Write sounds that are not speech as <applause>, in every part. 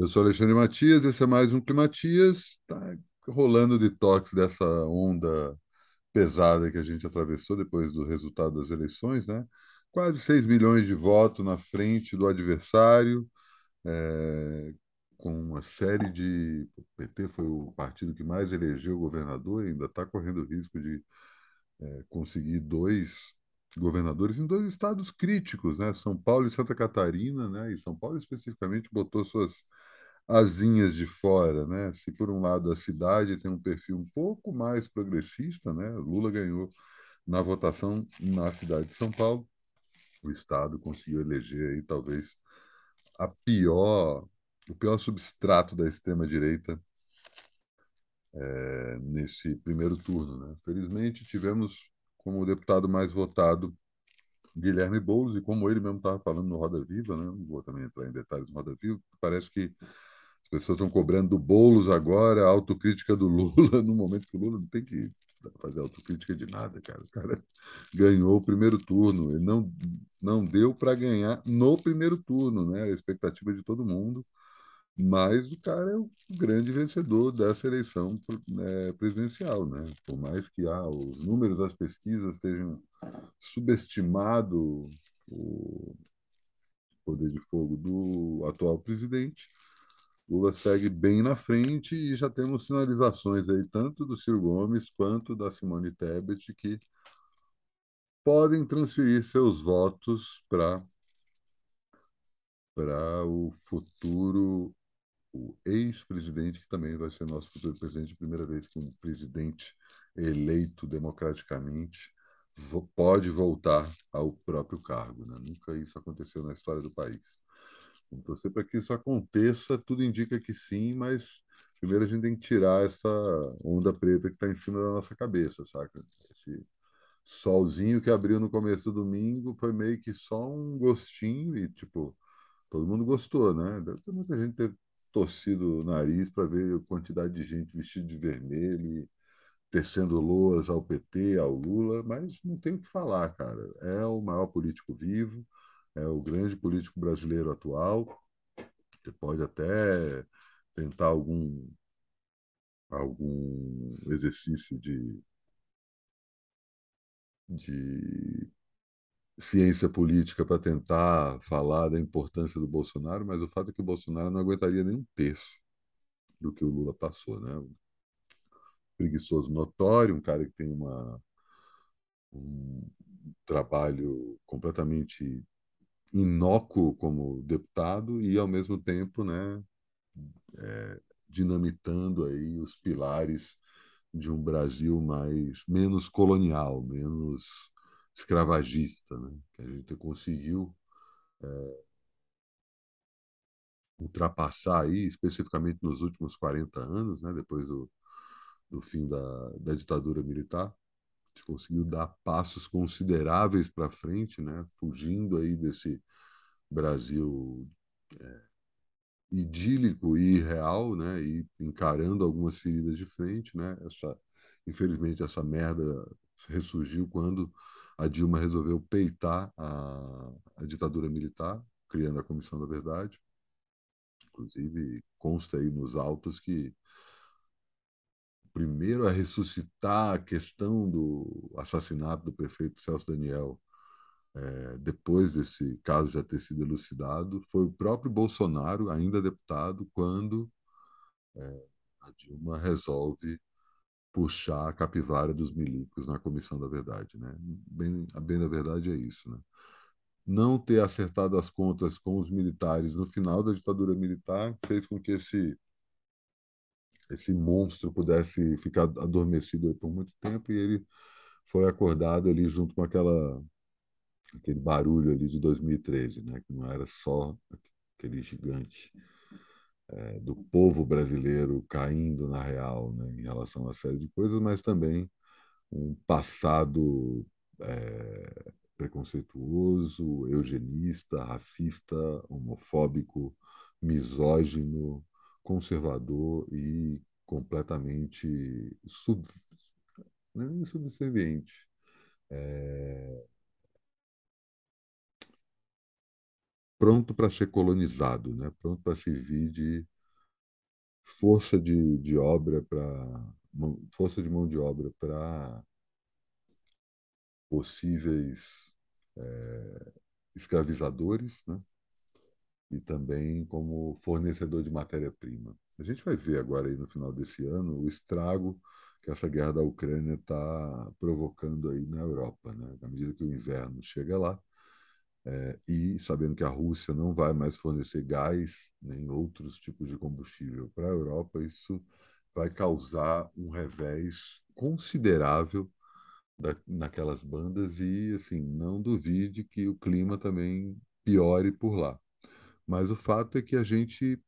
Eu sou Alexandre Matias, esse é mais um Climatias. Tá rolando detox dessa onda pesada que a gente atravessou depois do resultado das eleições, né? Quase 6 milhões de votos na frente do adversário, é, com uma série de. O PT foi o partido que mais elegeu governador ainda está correndo risco de é, conseguir dois governadores em dois estados críticos, né? São Paulo e Santa Catarina, né? E São Paulo especificamente botou suas asinhas de fora, né? Se por um lado a cidade tem um perfil um pouco mais progressista, né? Lula ganhou na votação na cidade de São Paulo, o estado conseguiu eleger aí talvez a pior, o pior substrato da extrema direita é, nesse primeiro turno, né? Felizmente tivemos como deputado mais votado Guilherme Boulos, e como ele mesmo estava falando no Roda Viva, né? não vou também entrar em detalhes no Roda Viva, parece que as pessoas estão cobrando do Boulos agora a autocrítica do Lula, <laughs> no momento que o Lula não tem que fazer autocrítica de nada, cara. O cara ganhou o primeiro turno, ele não, não deu para ganhar no primeiro turno, né? A expectativa de todo mundo mas o cara é o grande vencedor dessa eleição né, presidencial, né? Por mais que ah, os números das pesquisas estejam subestimado o poder de fogo do atual presidente, Lula segue bem na frente e já temos sinalizações aí tanto do Ciro Gomes quanto da Simone Tebet que podem transferir seus votos para para o futuro o ex-presidente, que também vai ser nosso futuro presidente, primeira vez que um presidente eleito democraticamente pode voltar ao próprio cargo. Né? Nunca isso aconteceu na história do país. Vamos torcer para que isso aconteça, tudo indica que sim, mas primeiro a gente tem que tirar essa onda preta que está em cima da nossa cabeça, saca? Esse solzinho que abriu no começo do domingo foi meio que só um gostinho e, tipo, todo mundo gostou, né? Deve ter muita gente ter torcido o nariz para ver a quantidade de gente vestida de vermelho, tecendo loas ao PT, ao Lula, mas não tem o que falar, cara. É o maior político vivo, é o grande político brasileiro atual. Você pode até tentar algum algum exercício de de ciência política para tentar falar da importância do Bolsonaro, mas o fato é que o Bolsonaro não aguentaria nem um terço do que o Lula passou, né? Preguiçoso notório, um cara que tem uma, um trabalho completamente inócuo como deputado e, ao mesmo tempo, né, é, dinamitando aí os pilares de um Brasil mais menos colonial, menos escravagista, né? que a gente conseguiu é, ultrapassar aí, especificamente nos últimos 40 anos, né? depois do, do fim da, da ditadura militar. A gente conseguiu dar passos consideráveis para frente, né? fugindo aí desse Brasil é, idílico e irreal, né? e encarando algumas feridas de frente. Né? Essa, infelizmente, essa merda ressurgiu quando a Dilma resolveu peitar a, a ditadura militar, criando a Comissão da Verdade. Inclusive, consta aí nos autos que primeiro a ressuscitar a questão do assassinato do prefeito Celso Daniel, é, depois desse caso já ter sido elucidado, foi o próprio Bolsonaro, ainda deputado, quando é, a Dilma resolve puxar a capivara dos milicos na Comissão da Verdade, né? Bem, bem da verdade é isso, né? Não ter acertado as contas com os militares no final da ditadura militar fez com que esse esse monstro pudesse ficar adormecido por muito tempo e ele foi acordado ali junto com aquela aquele barulho ali de 2013, né? Que não era só aquele gigante é, do povo brasileiro caindo na real né, em relação a uma série de coisas, mas também um passado é, preconceituoso, eugenista, racista, homofóbico, misógino, conservador e completamente sub, não é subserviente. É, pronto para ser colonizado, né? Pronto para servir de força de, de obra para força de mão de obra para possíveis é, escravizadores, né? e também como fornecedor de matéria-prima. A gente vai ver agora aí no final desse ano o estrago que essa guerra da Ucrânia está provocando aí na Europa, né? À medida que o inverno chega lá, é, e sabendo que a Rússia não vai mais fornecer gás nem outros tipos de combustível para a Europa, isso vai causar um revés considerável da, naquelas bandas e assim não duvide que o clima também piore por lá. Mas o fato é que a gente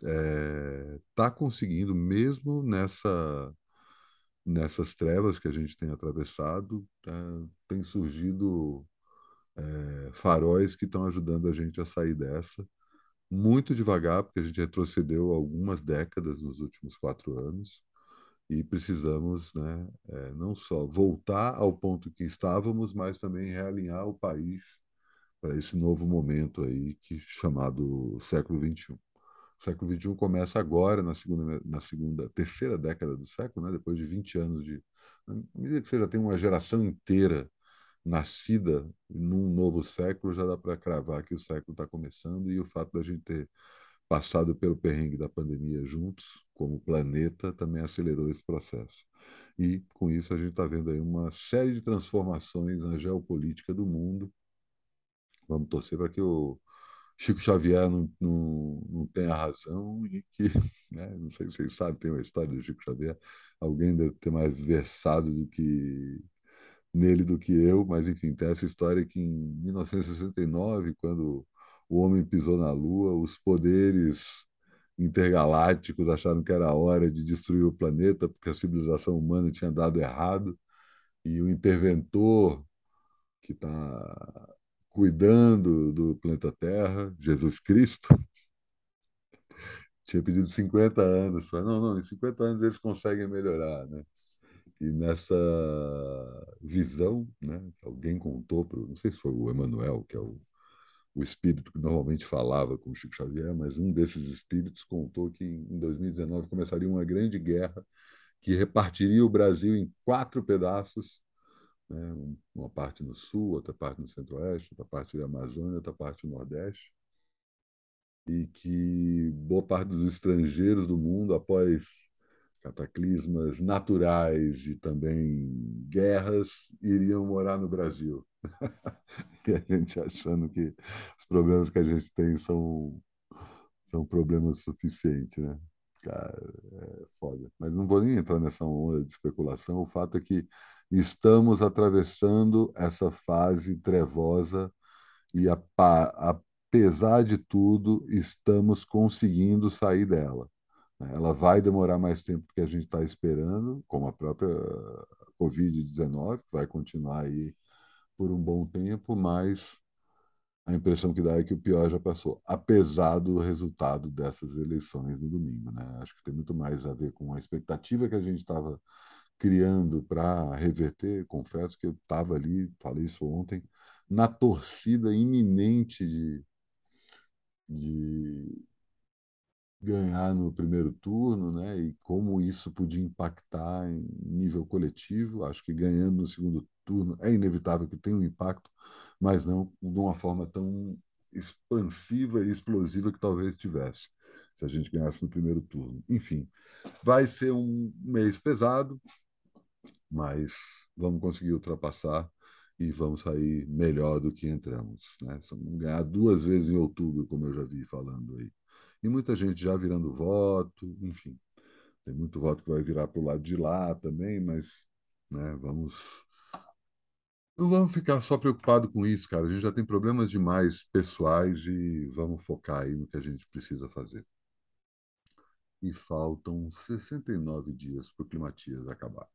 está é, conseguindo, mesmo nessa, nessas trevas que a gente tem atravessado, tá, tem surgido é, faróis que estão ajudando a gente a sair dessa. Muito devagar, porque a gente retrocedeu algumas décadas nos últimos quatro anos e precisamos né, é, não só voltar ao ponto que estávamos, mas também realinhar o país para esse novo momento aí que chamado século XXI. O século XXI começa agora, na segunda, na segunda, terceira década do século, né? depois de 20 anos de. À medida que você já tem uma geração inteira nascida num novo século, já dá para cravar que o século está começando, e o fato da gente ter passado pelo perrengue da pandemia juntos, como planeta, também acelerou esse processo. E, com isso, a gente está vendo aí uma série de transformações na geopolítica do mundo, Vamos torcer para que o Chico Xavier não, não, não tenha razão e que, <laughs> né, não sei se vocês sabem, tem uma história do Chico Xavier, alguém deve ter mais versado do que nele do que eu, mas enfim, tem essa história que em 1969, quando o homem pisou na Lua, os poderes intergalácticos acharam que era hora de destruir o planeta porque a civilização humana tinha dado errado e o interventor que está cuidando do planeta Terra, Jesus Cristo, <laughs> tinha pedido 50 anos. Falei, não, não, em 50 anos eles conseguem melhorar, né? E nessa visão, né, alguém contou, pro, não sei se foi o Emmanuel, que é o, o espírito que normalmente falava com o Chico Xavier, mas um desses espíritos contou que em 2019 começaria uma grande guerra que repartiria o Brasil em quatro pedaços né? uma parte no sul, outra parte no centro-oeste, outra parte da Amazônia, outra parte no nordeste, e que boa parte dos estrangeiros do mundo, após cataclismas naturais e também guerras, iriam morar no Brasil. <laughs> e a gente achando que os problemas que a gente tem são, são problemas suficientes, né? Cara, é foda. Mas não vou nem entrar nessa onda de especulação. O fato é que estamos atravessando essa fase trevosa e, apesar de tudo, estamos conseguindo sair dela. Ela vai demorar mais tempo do que a gente está esperando, como a própria Covid-19, que vai continuar aí por um bom tempo, mas a impressão que dá é que o pior já passou, apesar do resultado dessas eleições no domingo. Né? Acho que tem muito mais a ver com a expectativa que a gente estava criando para reverter. Confesso que eu estava ali, falei isso ontem, na torcida iminente de, de ganhar no primeiro turno, né? E como isso podia impactar em nível coletivo. Acho que ganhando no segundo turno é inevitável que tenha um impacto, mas não de uma forma tão expansiva e explosiva que talvez tivesse se a gente ganhasse no primeiro turno. Enfim, vai ser um mês pesado, mas vamos conseguir ultrapassar e vamos sair melhor do que entramos. Né? Vamos ganhar duas vezes em outubro, como eu já vi falando aí e muita gente já virando voto, enfim. Tem muito voto que vai virar para o lado de lá também, mas né, vamos. Não vamos ficar só preocupado com isso, cara. A gente já tem problemas demais pessoais e vamos focar aí no que a gente precisa fazer. E faltam 69 dias para o Climatias acabar.